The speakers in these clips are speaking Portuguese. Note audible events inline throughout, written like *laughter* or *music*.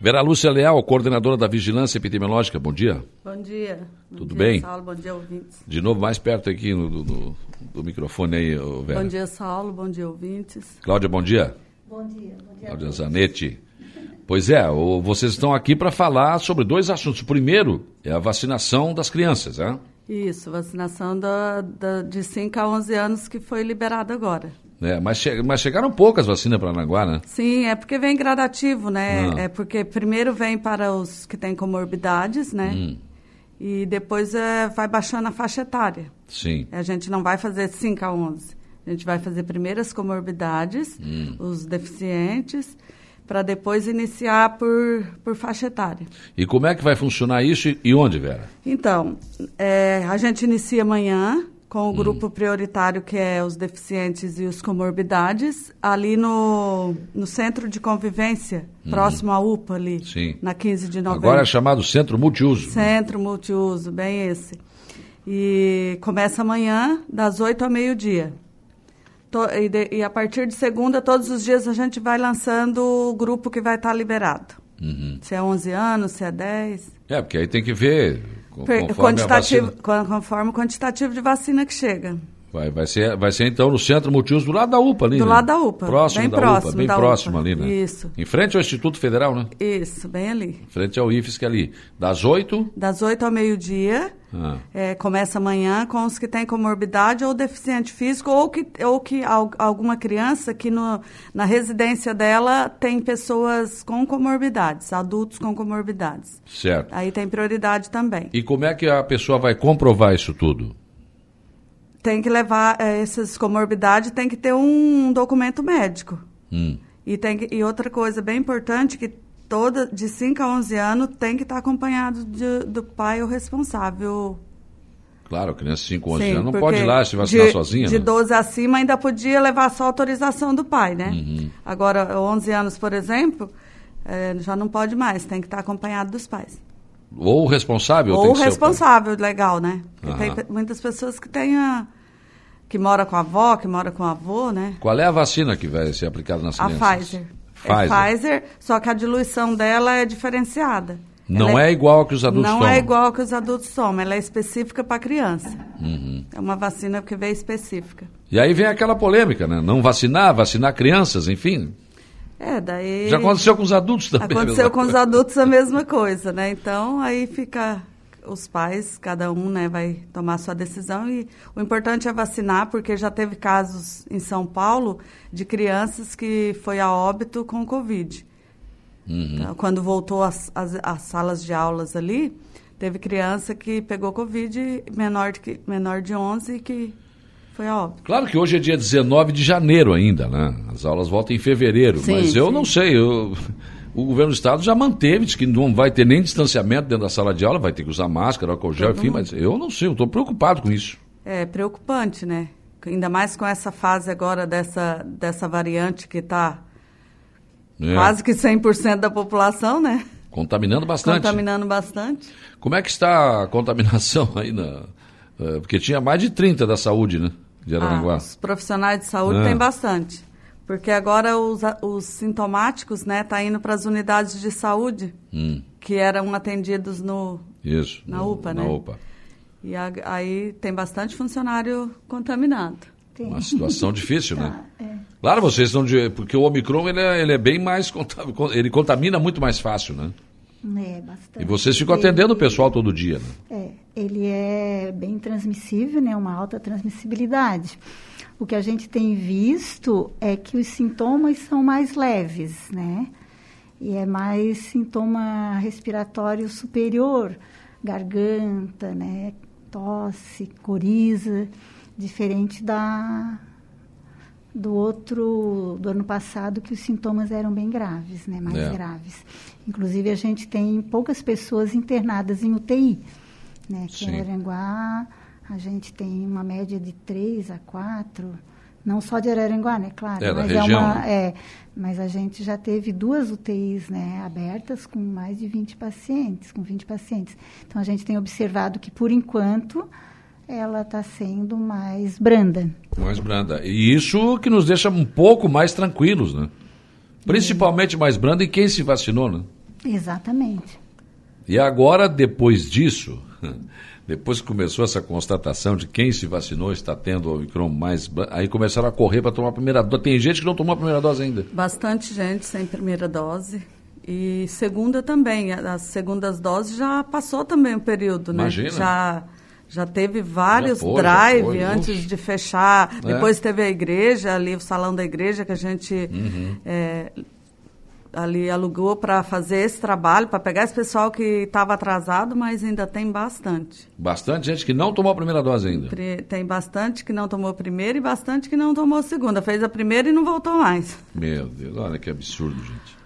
Vera Lúcia Leal, coordenadora da Vigilância Epidemiológica, bom dia. Bom dia. Bom Tudo dia, bem? Saulo, bom dia, ouvintes. De novo, mais perto aqui no, do, do- do microfone aí, Vera. Bom dia, Saulo, bom dia, ouvintes. Cláudia, bom dia. Bom dia, bom dia. Cláudia Zanetti. Pois é, o- vocês estão aqui para falar sobre dois assuntos. O primeiro é a vacinação das crianças, né? Isso, vacinação da, da- de 5 a 11 anos que foi liberada agora. É, mas, che- mas chegaram poucas vacinas para Anaguá, né? Sim, é porque vem gradativo, né? Ah. É porque primeiro vem para os que têm comorbidades, né? Hum. E depois é, vai baixando a faixa etária. Sim. A gente não vai fazer 5 a 11. A gente vai fazer primeiro as comorbidades, Hum. os deficientes, para depois iniciar por, por faixa etária. E como é que vai funcionar isso e, e onde, Vera? Então, é, a gente inicia amanhã com o grupo prioritário que é os deficientes e os comorbidades, ali no, no centro de convivência, próximo à UPA ali, Sim. na 15 de novembro. Agora é chamado Centro Multiuso. Centro multiuso, bem esse. E começa amanhã, das 8 ao meio-dia. E, de- e a partir de segunda, todos os dias, a gente vai lançando o grupo que vai estar liberado. Uhum. Se é 11 anos, se é 10. É, porque aí tem que ver conforme quantitativo, conforme o quantitativo de vacina que chega. Vai, vai, ser, vai ser então no Centro Multiuso do lado da UPA ali, Do né? lado da UPA, Próximo bem da próximo UPA, bem da próximo UPA. ali, né? Isso. Em frente ao Instituto Federal, né? Isso, bem ali. Em frente ao IFSC ali. Das 8 Das 8 ao meio-dia, Ah. é, começa amanhã com os que têm comorbidade ou deficiente físico, ou que, ou que al- alguma criança que no, na residência dela tem pessoas com comorbidades, adultos com comorbidades. certo. Aí tem prioridade também. E como é que a pessoa vai comprovar isso tudo? Tem que levar é, essas comorbidades, tem que ter um documento médico. Hum. E, tem que- e outra coisa bem importante, que toda de 5 a 11 anos tem que estar acompanhado de- do pai ou responsável. Claro, criança de 5, 11 Sim, anos não pode ir lá se vacinar de, sozinha. De né? 12 acima ainda podia levar só autorização do pai, né? Uhum. Agora, 11 anos, por exemplo, eh, já não pode mais, tem que estar acompanhado dos pais. Ou o responsável Ou o que ser responsável legal, né? Porque tem muitas pessoas que têm a, que mora com a avó, que mora com o avô, né? Qual é a vacina que vai ser aplicada nas A crianças? Pfizer. Pfizer. É Pfizer, só que a diluição dela é diferenciada. Não Ela é igual que os adultos Não tomam. é igual que os adultos tomam, ela é específica para criança. Uhum. É uma vacina que veio específica. E aí vem aquela polêmica, né? Não vacinar, vacinar crianças, enfim. É, daí. Já aconteceu com os adultos também. Aconteceu mesma com os adultos a mesma coisa, né? Então aí fica os pais, cada um, né, vai tomar sua decisão e o importante é vacinar, porque já teve casos em São Paulo de crianças que foi a óbito com Covid. Uhum. Então, quando voltou às, salas de aulas ali, teve criança que pegou Covid menor de, menor de 11 e que foi a óbito. Claro que hoje é dia 19 de janeiro ainda, né? As aulas voltam em fevereiro, Sim, mas eu sim. não sei. eu- *laughs* o governo do estado já manteve, diz que não vai ter nem distanciamento dentro da sala de aula, vai ter que usar máscara, álcool gel, enfim, mas eu não sei, eu estou preocupado com isso. É preocupante, né? Ainda mais com essa fase agora dessa, dessa variante que está né? quase que 100% da população, né? Contaminando bastante. Contaminando bastante. Como é que está a contaminação *laughs* aí na. eh, Porque tinha mais de 30 da saúde, né? De Ah, Aranaguá. os profissionais de saúde Ah. tem bastante. Porque agora os, os sintomáticos, né, tá indo para as unidades de saúde Hum, que eram atendidos no isso. Na no- UPA, na né? UPA. e a- aí tem bastante funcionário contaminado. Tem. Uma situação difícil, né? *laughs* Tá, é. Claro, vocês estão de. Porque o Omicron ele é, ele é bem mais. Ele contamina muito mais fácil, né? É, bastante. E vocês ficam atendendo o pessoal todo dia, né? É, ele é bem transmissível, né? Uma alta transmissibilidade. O que a gente tem visto é que os sintomas são mais leves, né? E é mais sintoma respiratório superior, garganta, né? Tosse, coriza, diferente da do outro do ano passado que os sintomas eram bem graves, né? Mais É. graves. Inclusive a gente tem poucas pessoas internadas em UTI, né? Que Sim. em Araranguá a gente tem uma média de 3 a 4, não só de Araranguá, né? Claro, É, mas região, é uma é, mas a gente já teve duas UTIs, né, abertas com mais de 20 pacientes, com 20 pacientes. Então a gente tem observado que por enquanto ela está sendo mais branda. Mais branda. E isso que nos deixa um pouco mais tranquilos, né? Principalmente mais branda em quem se vacinou, né? Exatamente. E agora, depois disso, *laughs* depois que começou essa constatação de quem se vacinou está tendo o Omicron mais. Aí começaram a correr para tomar a primeira dose. Tem gente que não tomou a primeira dose ainda. Bastante gente sem primeira dose. E segunda também. As segundas doses já passou também o período, né? Imagina. Já, já teve vários Já foi, já drive foi, antes de fechar. É. Depois teve a igreja, ali o salão da igreja que a gente Uhum. é, ali alugou para fazer esse trabalho, para pegar esse pessoal que estava atrasado, mas ainda tem bastante. Bastante gente que não tomou a primeira dose ainda. Tem bastante que não tomou a primeira e bastante que não tomou a segunda. Fez a primeira e não voltou mais. Meu Deus, olha que absurdo, gente.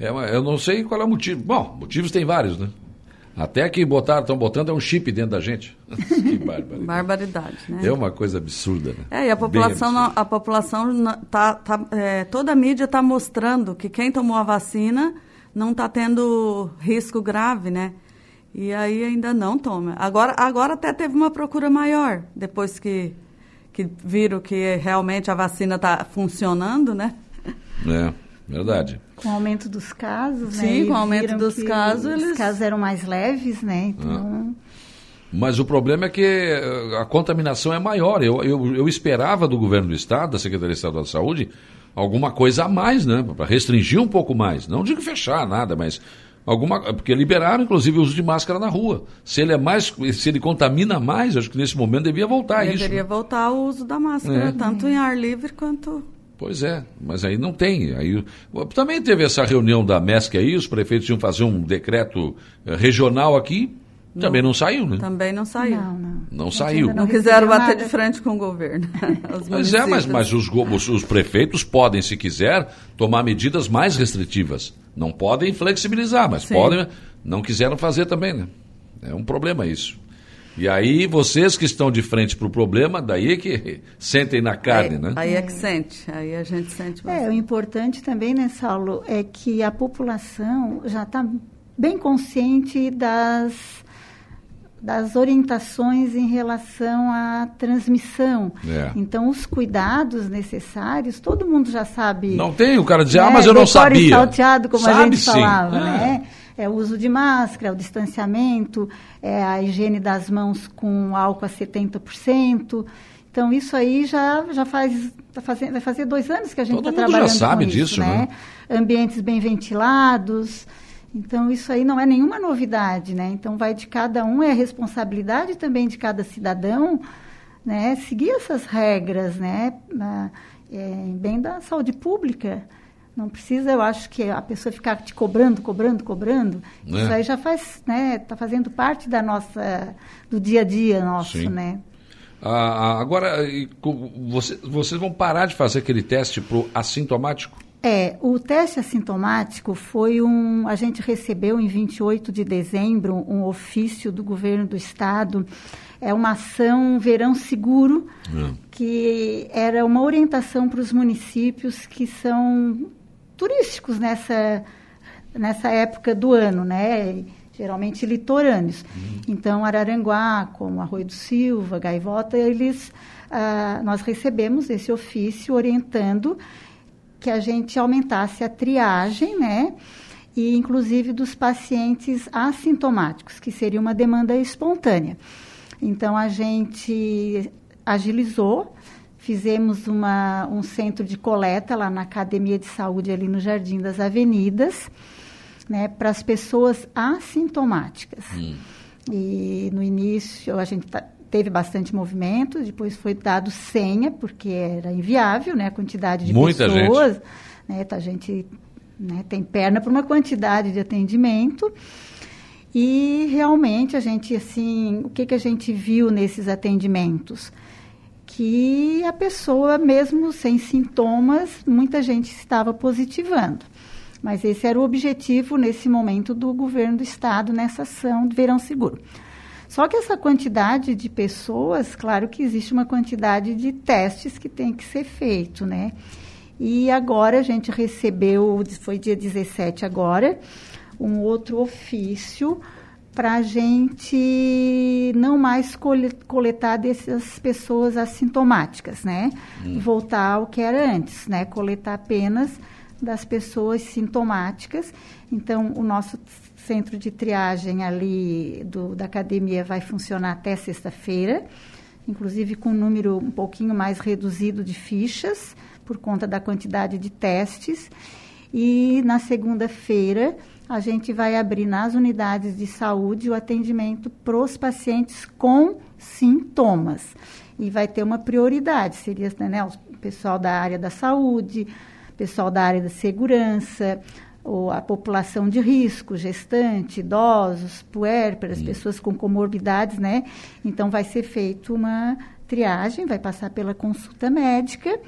É, eu não sei qual é o motivo. Bom, motivos tem vários, né? Até que botaram, estão botando é um chip dentro da gente. *laughs* que barbaridade. Barbaridade, né? É uma coisa absurda, né? É, e a população, não- a população tá, tá, é, toda a mídia está mostrando que quem tomou a vacina não está tendo risco grave, né? E aí ainda não toma. Agora, agora até teve uma procura maior, depois que, que viram que realmente a vacina está funcionando, né? É, verdade. Com o aumento dos casos, né? Sim, com o aumento dos casos, Os eles- casos eram mais leves, né? Então, Mas o problema é que eh, a contaminação é maior. Eu, eu, eu esperava do governo do Estado, da Secretaria Estadual de Saúde, alguma coisa a mais, né? Para restringir um pouco mais. Não digo fechar nada, mas alguma. Porque liberaram, inclusive, o uso de máscara na rua. Se ele é mais. Se ele contamina mais, acho que nesse momento devia voltar isso. Deveria né? voltar o uso da máscara, É. tanto em ar livre quanto. Pois é, mas aí não tem. Aí, também teve essa reunião da MESC aí, os prefeitos iam fazer um decreto eh, regional aqui, também não saiu, né? Também não saiu. não, não. Não gente saiu. Não quiseram bater nada. de frente com o governo. *laughs* Mas é, mas, mas os, os- os prefeitos podem, se quiser, tomar medidas mais restritivas. Não podem flexibilizar, mas Sim. podem. Não quiseram fazer também, né? É um problema isso. E aí, vocês que estão de frente para o problema, daí é que sentem na carne, aí, né? Aí é que sente, aí a gente sente É, o bastante. importante também, né, Saulo, é que a população já está bem consciente das, das orientações em relação à transmissão. É. Então, os cuidados necessários, todo mundo já sabe. Não tem o cara dizer, ah, né, mas eu não sabia. salteado, como a Sabe gente sim. falava, É. né? É o uso de máscara, o distanciamento, é a higiene das mãos com álcool a 70%. Então, isso aí já, já faz, tá fazendo, vai fazer dois anos que a gente Todo está mundo já trabalhando sabe com disso, isso, né? né? Ambientes bem ventilados. Então, isso aí não é nenhuma novidade, né? Então, vai de cada um, é a responsabilidade também de cada cidadão, né? Seguir essas regras, né? Na, é, em bem da saúde pública. Não precisa, eu acho que a pessoa ficar te cobrando, cobrando, cobrando. É. Isso aí já faz, né? Está fazendo parte da nossa, do dia a dia nosso, Sim. né? Ah, ah, agora, vocês vão parar de fazer aquele teste para o assintomático? É, o teste assintomático foi um. A gente recebeu em 28 de dezembro um ofício do governo do estado. É uma ação Verão Seguro, Hum. que era uma orientação para os municípios que são turísticos nessa, nessa época do ano, né? Geralmente litorâneos. Então, Araranguá, como Arroio do Silva, Gaivota, eles, ah, nós recebemos esse ofício orientando que a gente aumentasse a triagem, né? E inclusive dos pacientes assintomáticos, que seria uma demanda espontânea. Então a gente agilizou, fizemos uma, um centro de coleta lá na Academia de Saúde, ali no Jardim das Avenidas, né, para as pessoas assintomáticas. E no início a gente tá- teve bastante movimento, depois foi dado senha, porque era inviável, né, a quantidade de Muita gente. pessoas. Né, tá, a gente né, tem perna para uma quantidade de atendimento. E realmente a gente, assim, o que, que a gente viu nesses atendimentos? Que a pessoa, mesmo sem sintomas, muita gente estava positivando. Mas esse era o objetivo nesse momento do governo do estado nessa ação de verão seguro. Só que essa quantidade de pessoas, claro que existe uma quantidade de testes que tem que ser feito, né? E agora a gente recebeu, foi dia 17 agora, um outro ofício para a gente não mais cole- coletar dessas pessoas assintomáticas, né? Voltar ao que era antes, né? Coletar apenas das pessoas sintomáticas. Então, o nosso centro de triagem ali do, da academia vai funcionar até sexta-feira, inclusive com um número um pouquinho mais reduzido de fichas, por conta da quantidade de testes. E na segunda-feira, a gente vai abrir nas unidades de saúde o atendimento para os pacientes com sintomas. E vai ter uma prioridade, seria né, o pessoal da área da saúde, pessoal da área da segurança, ou a população de risco, gestante, idosos, puérperas, pessoas com comorbidades, né? Então vai ser feito uma triagem, vai passar pela consulta médica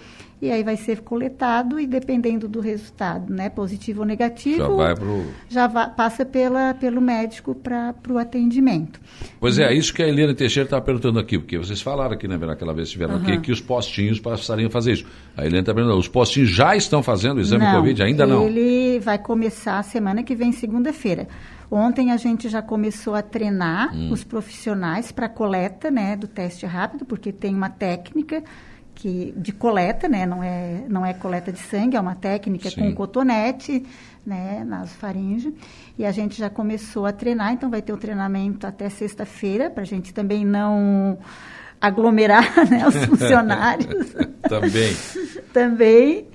e aí vai ser coletado e dependendo do resultado, né, positivo ou negativo, já, vai pro... já vai, passa pela, pelo médico para o atendimento. Pois é, isso que a Helena Teixeira estava perguntando aqui, porque vocês falaram aqui, né, aquela vez que estiveram uhum. aqui, que os postinhos passariam a fazer isso. A Helena está perguntando, os postinhos já estão fazendo o exame não, Covid? Ainda não? Ele vai começar a semana que vem, segunda-feira. Ontem a gente já começou a treinar hum. os profissionais para coleta né, do teste rápido, porque tem uma técnica que, de coleta, né? Não é, não é coleta de sangue, é uma técnica Sim. com cotonete, né? Nasofaringe. E a gente já começou a treinar, então vai ter o treinamento até sexta-feira, para a gente também não aglomerar *laughs* né, os *laughs* funcionários. também. *laughs* também.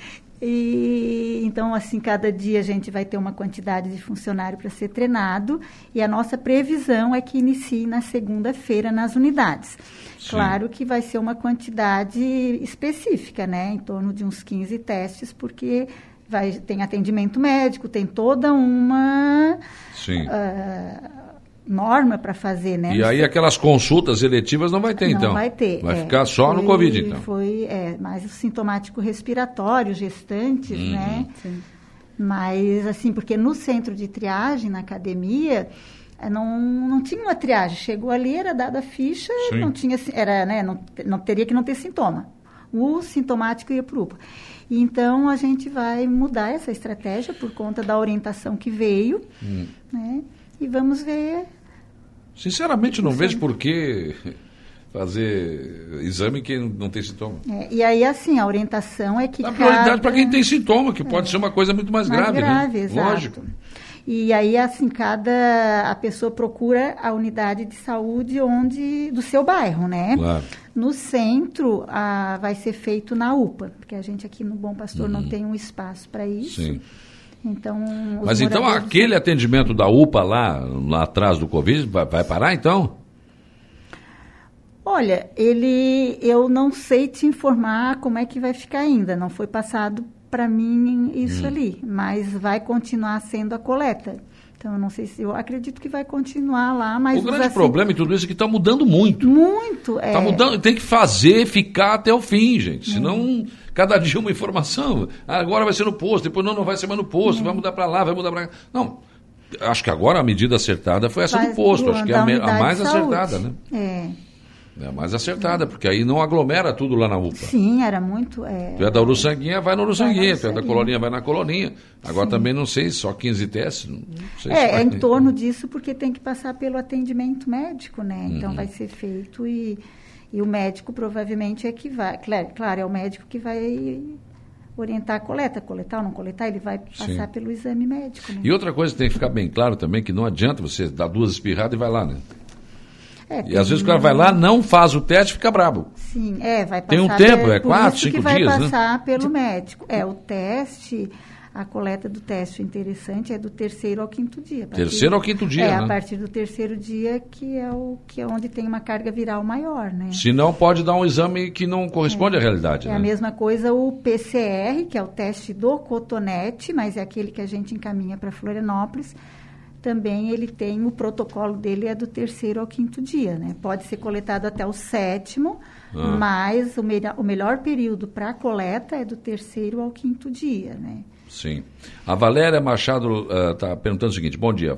E então, assim, cada dia a gente vai ter uma quantidade de funcionário para ser treinado e a nossa previsão é que inicie na segunda-feira nas unidades. Sim. Claro que vai ser uma quantidade específica, né? Em torno de uns 15 testes, porque vai, tem atendimento médico, tem toda uma. Sim. Uh, norma para fazer, né? E aí aquelas consultas eletivas não vai ter, não então? Não vai ter. Vai é, ficar só foi, no Covid, então? Foi, é, mais o sintomático respiratório, gestantes, uhum. né? Sim. Mas, assim, porque no centro de triagem, na academia, é, não, não tinha uma triagem. Chegou ali, era dada a ficha, Sim. não tinha, era, né, não, não teria que não ter sintoma. O sintomático ia para o UPA. Então, a gente vai mudar essa estratégia por conta da orientação que veio, hum. né? E vamos ver Sinceramente, não vejo por que fazer exame que não tem sintoma. É, e aí, assim, a orientação é que. A prioridade cada... para quem tem sintoma, que pode é, ser uma coisa muito mais, mais grave. grave né? exato. Lógico. E aí, assim, cada a pessoa procura a unidade de saúde onde do seu bairro, né? Claro. No centro, a, vai ser feito na UPA, porque a gente aqui no Bom Pastor uhum. não tem um espaço para isso. Sim. Então, Mas então aquele atendimento da UPA lá, lá atrás do Covid, vai, vai parar então? Olha, ele, eu não sei te informar como é que vai ficar ainda. Não foi passado para mim isso hum. ali, mas vai continuar sendo a coleta. Então, eu não sei se eu acredito que vai continuar lá, mas o grande problema em tudo isso é que está mudando muito. Muito, é. Está mudando, tem que fazer, ficar até o fim, gente. Senão, hum. cada dia uma informação. Agora vai ser no posto, depois não, não vai ser mais no posto, hum. vai mudar para lá, vai mudar para cá. Não. Acho que agora a medida acertada foi essa do posto. Acho que é a, a mais acertada, né? É. É mais acertada, porque aí não aglomera tudo lá na UPA. Sim, era muito. É, tu é da Uruçanguinha, vai na Uruçanguinha. Tu é da Coloninha, vai na Coloninha. Agora Sim. também não sei, só 15 testes. Não sei é, é em torno disso, porque tem que passar pelo atendimento médico, né? Então uhum. vai ser feito e, e o médico provavelmente é que vai. Claro, claro, é o médico que vai orientar a coleta, coletar ou não coletar, ele vai passar Sim. pelo exame médico. Né? E outra coisa que tem que ficar bem claro também, que não adianta você dar duas espirradas e vai lá, né? É, e às vezes o cara vai lá, não faz o teste e fica brabo. Sim, é, vai passar. Tem um tempo, é quatro, cinco dias, né? vai passar pelo médico. É, o teste, a coleta do teste interessante é do terceiro ao quinto dia. Terceiro ao quinto dia, É, né? a partir do terceiro dia que é, o, que é onde tem uma carga viral maior, né? Se não, pode dar um exame que não corresponde é, à realidade, É né? a mesma coisa o PCR, que é o teste do cotonete, mas é aquele que a gente encaminha para Florianópolis, também ele tem o protocolo dele é do terceiro ao quinto dia, né? Pode ser coletado até o sétimo, ah. mas o, me o melhor período para a coleta é do terceiro ao quinto dia, né? Sim. A Valéria Machado está uh, perguntando o seguinte: Bom dia.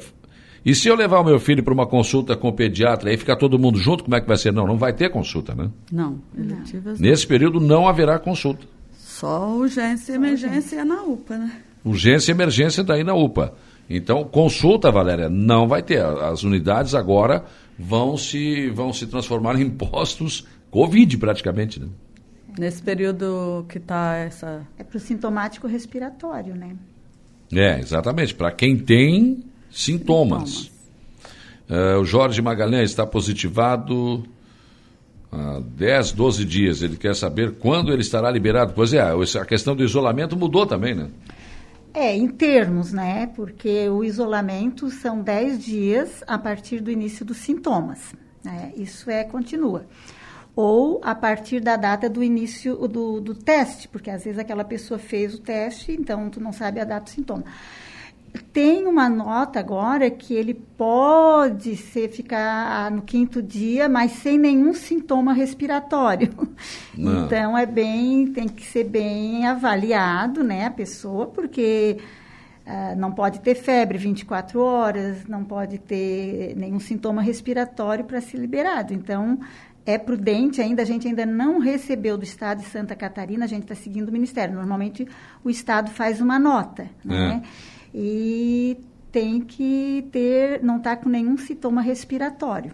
E se eu levar o meu filho para uma consulta com o pediatra, aí ficar todo mundo junto, como é que vai ser? Não, não vai ter consulta, né? Não, eletivas Nesse período não haverá consulta. Só urgência e emergência na UPA, né? Urgência e emergência daí na UPA. Então, consulta, Valéria, não vai ter. As unidades agora vão se, vão se transformar em postos Covid, praticamente. Né? Nesse período que está essa. É para o sintomático respiratório, né? É, exatamente. Para quem tem sintomas. sintomas. Uh, o Jorge Magalhães está positivado há 10, 12 dias. Ele quer saber quando ele estará liberado. Pois é, a questão do isolamento mudou também, né? É, em termos, né? Porque o isolamento são 10 dias a partir do início dos sintomas. Né? Isso é, continua. Ou a partir da data do início do, do teste, porque às vezes aquela pessoa fez o teste, então tu não sabe a data do sintoma tem uma nota agora que ele pode ser ficar no quinto dia, mas sem nenhum sintoma respiratório. *laughs* Não. Então é bem, tem que ser bem avaliado, né, a pessoa, porque uh, não pode ter febre 24 horas, não pode ter nenhum sintoma respiratório para ser liberado. Então é prudente ainda, a gente ainda não recebeu do Estado de Santa Catarina, a gente está seguindo o Ministério. Normalmente o Estado faz uma nota, né? E tem que ter, não estar tá com nenhum sintoma respiratório.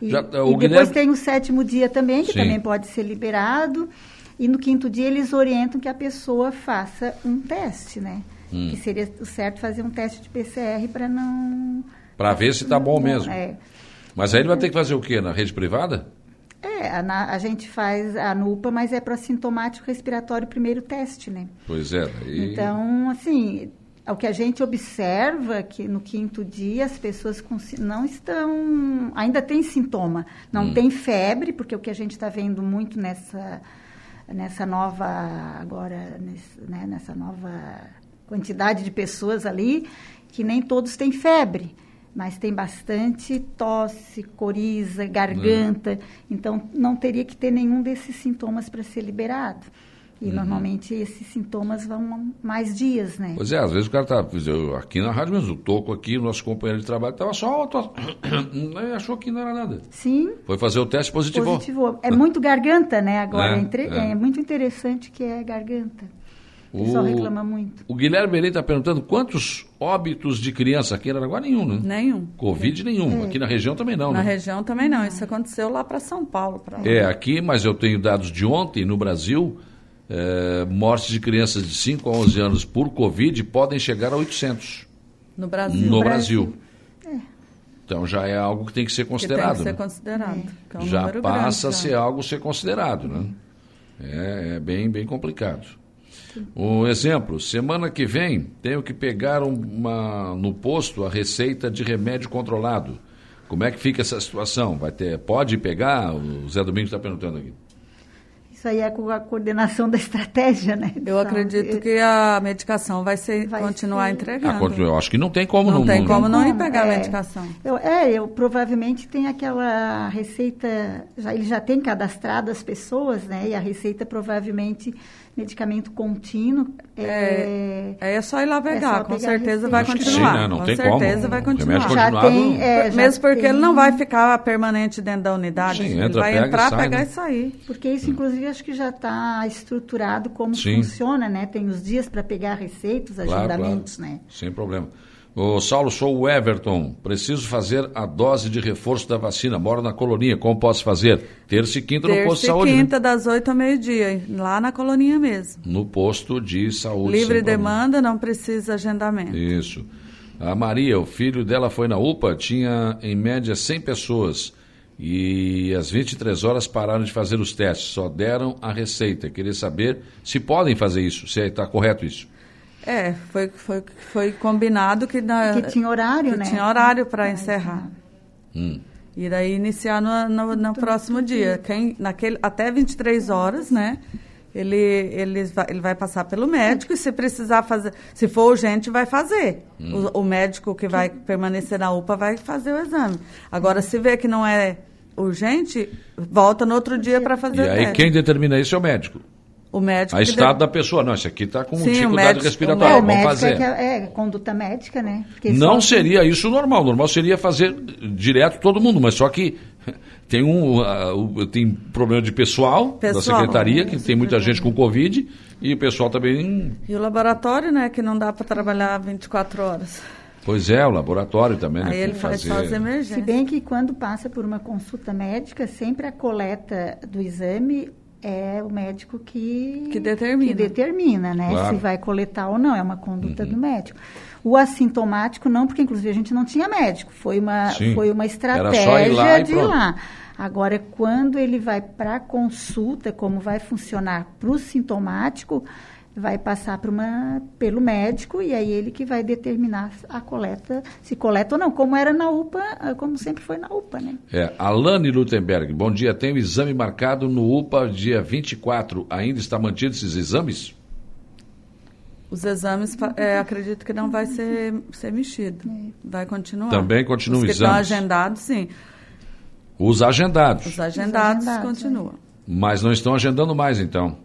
E, Já, e depois Guilherme... tem o sétimo dia também, que Sim. também pode ser liberado. E no quinto dia eles orientam que a pessoa faça um teste, né? Hum. Que seria o certo fazer um teste de PCR para não. Para ver se está bom mesmo. É. Mas aí ele vai ter que fazer o quê? Na rede privada? É, a, a gente faz a NUPA, mas é para sintomático respiratório primeiro teste, né? Pois é. Daí... Então, assim, o que a gente observa que no quinto dia as pessoas não estão ainda tem sintoma não hum. tem febre porque o que a gente está vendo muito nessa nessa nova agora nesse, né, nessa nova quantidade de pessoas ali que nem todos têm febre mas tem bastante tosse, coriza, garganta, hum. então não teria que ter nenhum desses sintomas para ser liberado. E uhum. normalmente esses sintomas vão mais dias, né? Pois é, às vezes o cara está aqui na rádio mesmo, o Toco aqui, nosso companheiro de trabalho, estava só, tô, *coughs* achou que não era nada. Sim. Foi fazer o teste positivo. Positivou. É muito garganta, né? Agora, é, entre, é. é muito interessante que é garganta. O pessoal reclama muito. O Guilherme Belém está perguntando quantos óbitos de criança aqui em Araraguá? Nenhum, né? Nenhum. Covid nenhum. É. Aqui na região também não, na né? Região também não. Isso aconteceu lá para São Paulo. Pra é, aqui, mas eu tenho dados de ontem no Brasil é, mortes de crianças de 5 a 11 anos por Covid podem chegar a 800. No Brasil. No Brasil. É. Então já é algo que tem que ser considerado. Que tem que ser né? considerado. É. Um já passa grande, a ser algo a ser considerado. Né? É, é bem, bem complicado. Um exemplo, semana que vem tenho que pegar uma, no posto a receita de remédio controlado. Como é que fica essa situação? Vai ter, pode pegar? O Zé Domingos está perguntando aqui. Isso aí é com a coordenação da estratégia, né? Eu acredito que a medicação vai, ser, vai continuar ser... entregando. Eu acho que não tem como não. Não tem como não ir pegar é, a medicação. Eu, é, eu provavelmente tem aquela receita, já, ele já tem cadastrado as pessoas, né? E a receita provavelmente medicamento contínuo. É, é, é só ir lá pegar, é com pegar certeza vai continuar. Sim, né? Não com tem certeza como. vai continuar. Já tem, é, já Mesmo porque tem... ele não vai ficar permanente dentro da unidade. Sim, ele entra, vai pega entrar, e sai, pegar né? e sair. Porque isso, inclusive, acho que já está estruturado como Sim. funciona, né? Tem os dias para pegar receitas, claro, agendamentos, claro. né? Sem problema. Ô, Saulo, sou o Everton. Preciso fazer a dose de reforço da vacina. Moro na colonia. Como posso fazer? Terça e quinta Terça no posto de saúde. Terça e quinta, né? das 8 ao meio-dia. Lá na colonia mesmo. No posto de saúde. Livre demanda, não precisa agendamento. Isso. A Maria, o filho dela foi na UPA, tinha em média 100 pessoas. E às 23 horas pararam de fazer os testes. Só deram a receita. Queria saber se podem fazer isso, se está correto isso. É, foi, foi, foi combinado que, na, que tinha horário, que né? Tinha horário para encerrar. Hum. E daí iniciar no, no, no próximo dia. Quem, naquele, até 23 horas, né? Ele, ele, vai, ele vai passar pelo médico e se precisar fazer, se for urgente, vai fazer. Hum. O, o, médico que vai permanecer na UPA vai fazer o exame. Agora, se vê que não é urgente, volta no outro dia para fazer e aí quem determina isso é o médico. O médico. A estado deve... da pessoa, não, esse aqui está com Sim, dificuldade médico, respiratória, vamos fazer. É, é, conduta médica, né? Porque não só... seria isso normal, normal seria fazer direto todo mundo, mas só que tem um uh, tem problema de pessoal, pessoal da secretaria, que tem muita gente com Covid, e o pessoal também... E o laboratório, né, que não dá para trabalhar 24 horas. Pois é, o laboratório também. Né, Aí ele faz fazer... só as emergências. Se bem que quando passa por uma consulta médica, sempre a coleta do exame é o médico que, que determina, que determina né? Claro. Se vai coletar ou não, é uma conduta uhum. do médico. O assintomático não, porque inclusive a gente não tinha médico, foi uma, foi uma estratégia ir lá de ir lá. Agora, quando ele vai para consulta, como vai funcionar para o sintomático, vai passar uma, pelo médico e aí ele que vai determinar a coleta, se coleta ou não, como era na UPA, ah, como sempre foi na UPA, né? É, Alane Lutemberg, bom dia, tem o exame marcado no UPA dia 24, ainda está mantido esses exames? Os exames, é, acredito que não vai ser, ser mexido, é. vai continuar. Também continuam os exames? estão agendados, sim. Os agendados? Os agendados, Os agendados continuam. É. Mas não estão agendando mais, então?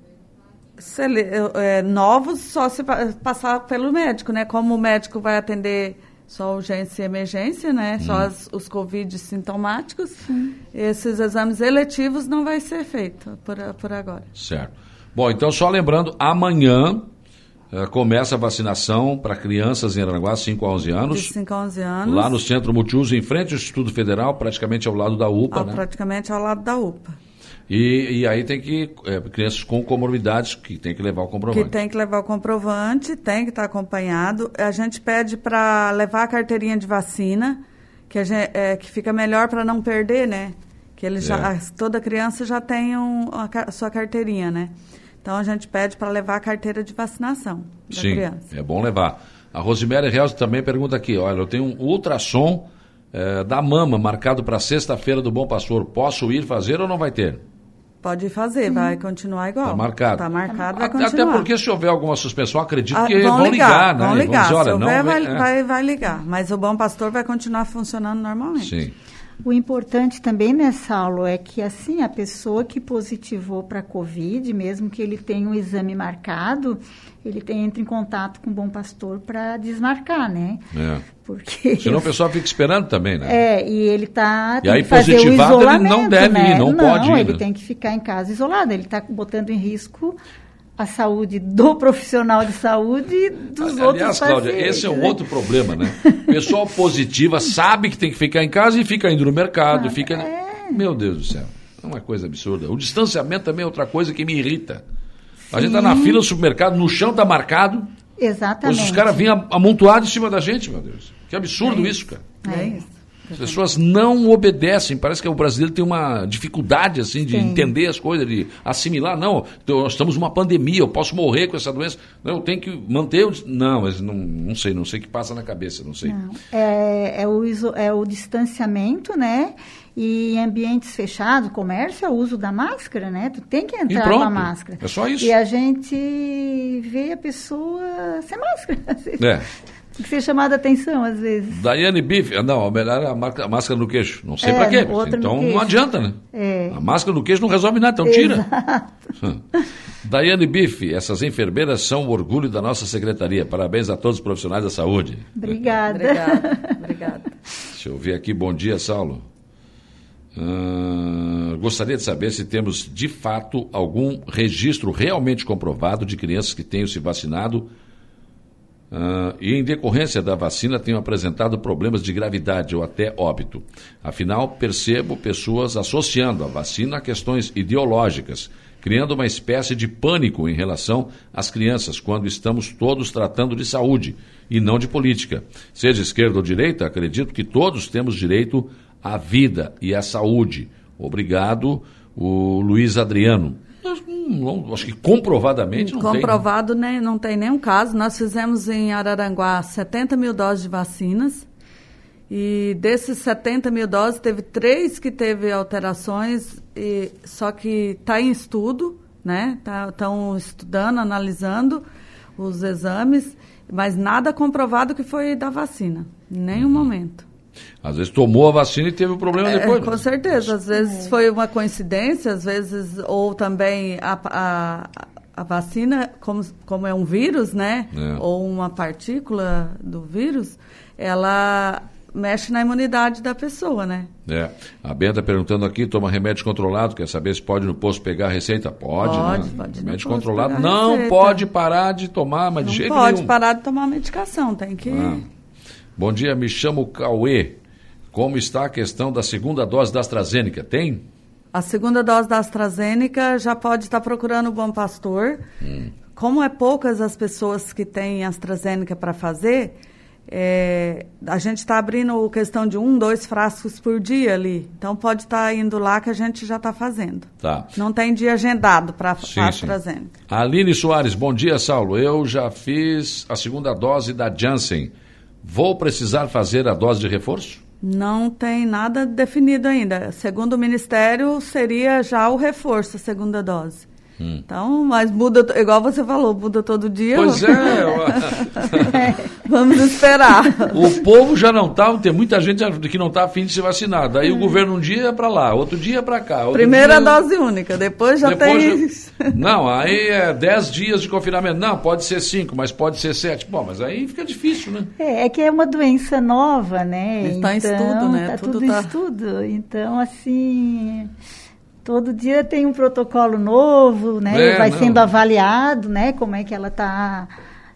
É, novos só se passar pelo médico, né? Como o médico vai atender só urgência e emergência, né? Hum. Só as, os Covid sintomáticos. Sim. Esses exames eletivos não vai ser feito por, por agora. Certo. Bom, então só lembrando, amanhã uh, começa a vacinação para crianças em Aranaguá, 5 a 11 anos. De 5 a 11 anos. Lá no Centro Multiuso, em frente ao Instituto Federal, praticamente ao lado da UPA, ah, né? Praticamente ao lado da UPA. E, e aí tem que, é, crianças com comorbidades que tem que levar o comprovante. Que tem que levar o comprovante, tem que estar acompanhado. A gente pede para levar a carteirinha de vacina, que, gente, é, que fica melhor para não perder, né? Que ele já, é. toda criança já tem um, a, a sua carteirinha, né? Então a gente pede para levar a carteira de vacinação da Sim, criança. é bom levar. A Rosemary Reus também pergunta aqui, olha, eu tenho um ultrassom é, da mama marcado para sexta-feira do Bom Pastor. Posso ir fazer ou não vai ter? Pode fazer, Sim. vai continuar igual. Está marcado. Está marcado, vai continuar. Até porque se houver alguma suspensão, acredito ah, que vão, vão ligar, ligar, né? Vão ligar, dizer, olha, se houver, não, vai, é. vai, vai ligar. Mas o Bom Pastor vai continuar funcionando normalmente. Sim. O importante também, né, Saulo, é que assim, a pessoa que positivou para a Covid, mesmo que ele tenha um exame marcado, ele tem, entra em contato com o Bom Pastor para desmarcar, né? É. Porque... *laughs* Senão o pessoal fica esperando também, né? É, e ele está E aí, positivado, ele não deve né? ir, não, não pode ir. ele né? tem que ficar em casa isolado, ele está botando em risco a saúde do *laughs* profissional de saúde e dos Aliás, outros Cláudia, esse é um né? outro problema, né? Pessoal positiva *laughs* sabe que tem que ficar em casa e fica indo no mercado, ah, fica... É... Meu Deus do céu, é uma coisa absurda. O distanciamento também é outra coisa que me irrita. A gente está na fila do supermercado, no chão está marcado. Exatamente. Os caras vinham amontoados em cima da gente, meu Deus. Que absurdo é isso. isso, cara. É isso. As pessoas não obedecem. Parece que o brasileiro tem uma dificuldade assim de Sim. entender as coisas, de assimilar. Não, então, nós estamos numa pandemia, eu posso morrer com essa doença. Não, eu tenho que manter o. Não, mas não, não sei, não sei o que passa na cabeça, não sei. Não. É, é, o, é o distanciamento, né? E em ambientes fechados, comércio, é o uso da máscara, né? Tu tem que entrar com a máscara. É só isso. E a gente vê a pessoa sem máscara. *laughs* É. Tem que ser chamada a atenção, às vezes. Daiane Biff, ah, não, melhor é a, a máscara no queixo. Não sei é, para quê. Então não adianta, né? É. A máscara no queixo não resolve nada, então tira. *laughs* Daiane Biff, essas enfermeiras são o orgulho da nossa secretaria. Parabéns a todos os profissionais da saúde. Obrigada. Obrigada. Obrigada. Deixa eu ver aqui. Bom dia, Saulo. Uh, gostaria de saber se temos de fato algum registro realmente comprovado de crianças que tenham se vacinado Uh, e em decorrência da vacina tenham apresentado problemas de gravidade ou até óbito. Afinal, percebo pessoas associando a vacina a questões ideológicas, criando uma espécie de pânico em relação às crianças, quando estamos todos tratando de saúde e não de política. Seja esquerda ou direita, acredito que todos temos direito à vida e à saúde. Obrigado, o Luiz Adriano não, acho que comprovadamente não Comprovado, tem. Né? não tem nenhum caso. Nós fizemos em Araranguá 70 mil doses de vacinas. E desses 70 mil doses, teve três que teve alterações, e, só que está em estudo, né? Estão tá, estudando, analisando os exames, mas nada comprovado que foi da vacina, em nenhum uhum. momento. Às vezes tomou a vacina e teve o um problema é, depois. Com certeza. Às vezes é. foi uma coincidência, às vezes, ou também a, a, a vacina, como, como é um vírus, né? É. Ou uma partícula do vírus, ela mexe na imunidade da pessoa, né? É. A Benta está perguntando aqui, toma remédio controlado, quer saber se pode no posto pegar a receita? Pode, pode né? Pode, remédio controlado não pode parar de tomar, mas não de jeito pode nenhum. parar de tomar medicação, tem que... Ah. Bom dia, me chamo Cauê. Como está a questão da segunda dose da AstraZeneca? Tem? A segunda dose da AstraZeneca já pode estar procurando o Bom Pastor. Hum. Como é poucas as pessoas que têm AstraZeneca para fazer, é, a gente está abrindo questão de um, dois frascos por dia ali. Então pode estar tá indo lá que a gente já está fazendo. Tá. Não tem dia agendado para a AstraZeneca. Aline Soares, bom dia, Saulo. Eu já fiz a segunda dose da Janssen. Vou precisar fazer a dose de reforço? Não tem nada definido ainda. Segundo o Ministério, seria já o reforço, a segunda dose. Hum. Então, mas muda, igual você falou, muda todo dia. Pois é. *laughs* Vamos esperar. O povo já não está, tem muita gente que não está afim de se vacinar. Daí hum. o governo um dia é para lá, outro dia é para cá. Primeira dia... dose única, depois já depois tem. *laughs* Não, aí é 10 dias de confinamento. Não, pode ser 5, mas pode ser 7. Bom, mas aí fica difícil, né? É, é que é uma doença nova, né? Está então, em estudo, né? Está tudo, tudo tá... estudo. Então, assim. Todo dia tem um protocolo novo, né? É, Vai não. sendo avaliado, né? Como é que ela está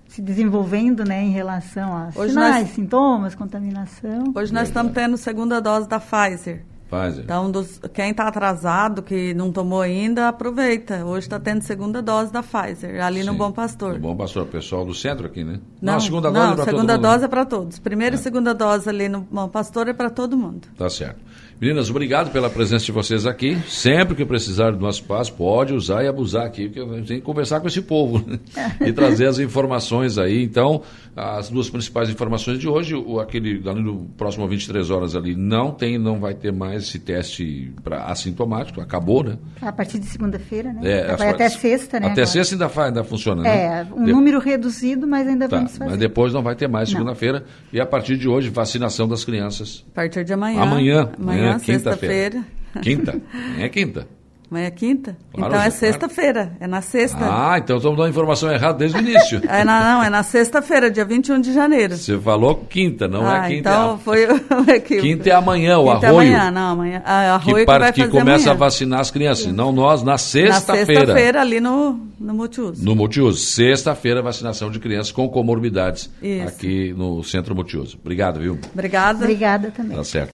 se desenvolvendo, né? Em relação a Hoje sinais, nós... sintomas, contaminação. Hoje nós estamos tendo segunda dose da Pfizer. Pfizer. Então, dos, quem está atrasado, que não tomou ainda, aproveita. Hoje está tendo segunda dose da Pfizer, ali Sim, no Bom Pastor. No Bom Pastor, pessoal do centro aqui, né? Não, não a segunda dose não, é para todo mundo. segunda dose é para todos. Primeira é. e segunda dose ali no Bom Pastor é para todo mundo. Tá certo. Meninas, obrigado pela presença de vocês aqui. Sempre que precisar do nosso espaço, pode usar e abusar aqui, porque a gente tem que conversar com esse povo né? e trazer as informações aí. Então, as duas principais informações de hoje, o, aquele ali no próximo 23 horas ali, não tem, não vai ter mais esse teste para assintomático, acabou, né? A partir de segunda-feira, né? É, vai até sexta, né? Até agora. sexta ainda, ainda funciona, né? É, um de... número reduzido, mas ainda tá, vamos fazer. Mas depois não vai ter mais segunda-feira. E a partir de hoje, vacinação das crianças. A partir de amanhã. Amanhã. Amanhã, amanhã quinta-feira. Quinta? *laughs* É quinta. Amanhã é quinta? Claro, então é sexta-feira, é na sexta. Ah, então estamos dando a informação errada desde o início. é na, não, é na sexta-feira, dia 21 de janeiro. Você falou quinta, não é ah, é quinta. Então foi o *laughs* equívoco. Quinta é amanhã, o quinta é arroio. É amanhã, não, amanhã. Ah, arroio que, que, vai que começa amanhã. a vacinar as crianças, não nós, na sexta-feira. Na sexta-feira, ali no, no multiuso. No multiuso. Sexta-feira, vacinação de crianças com comorbidades Isso. aqui no Centro Multiuso. Obrigado, viu? Obrigada. Obrigada também. Tá certo.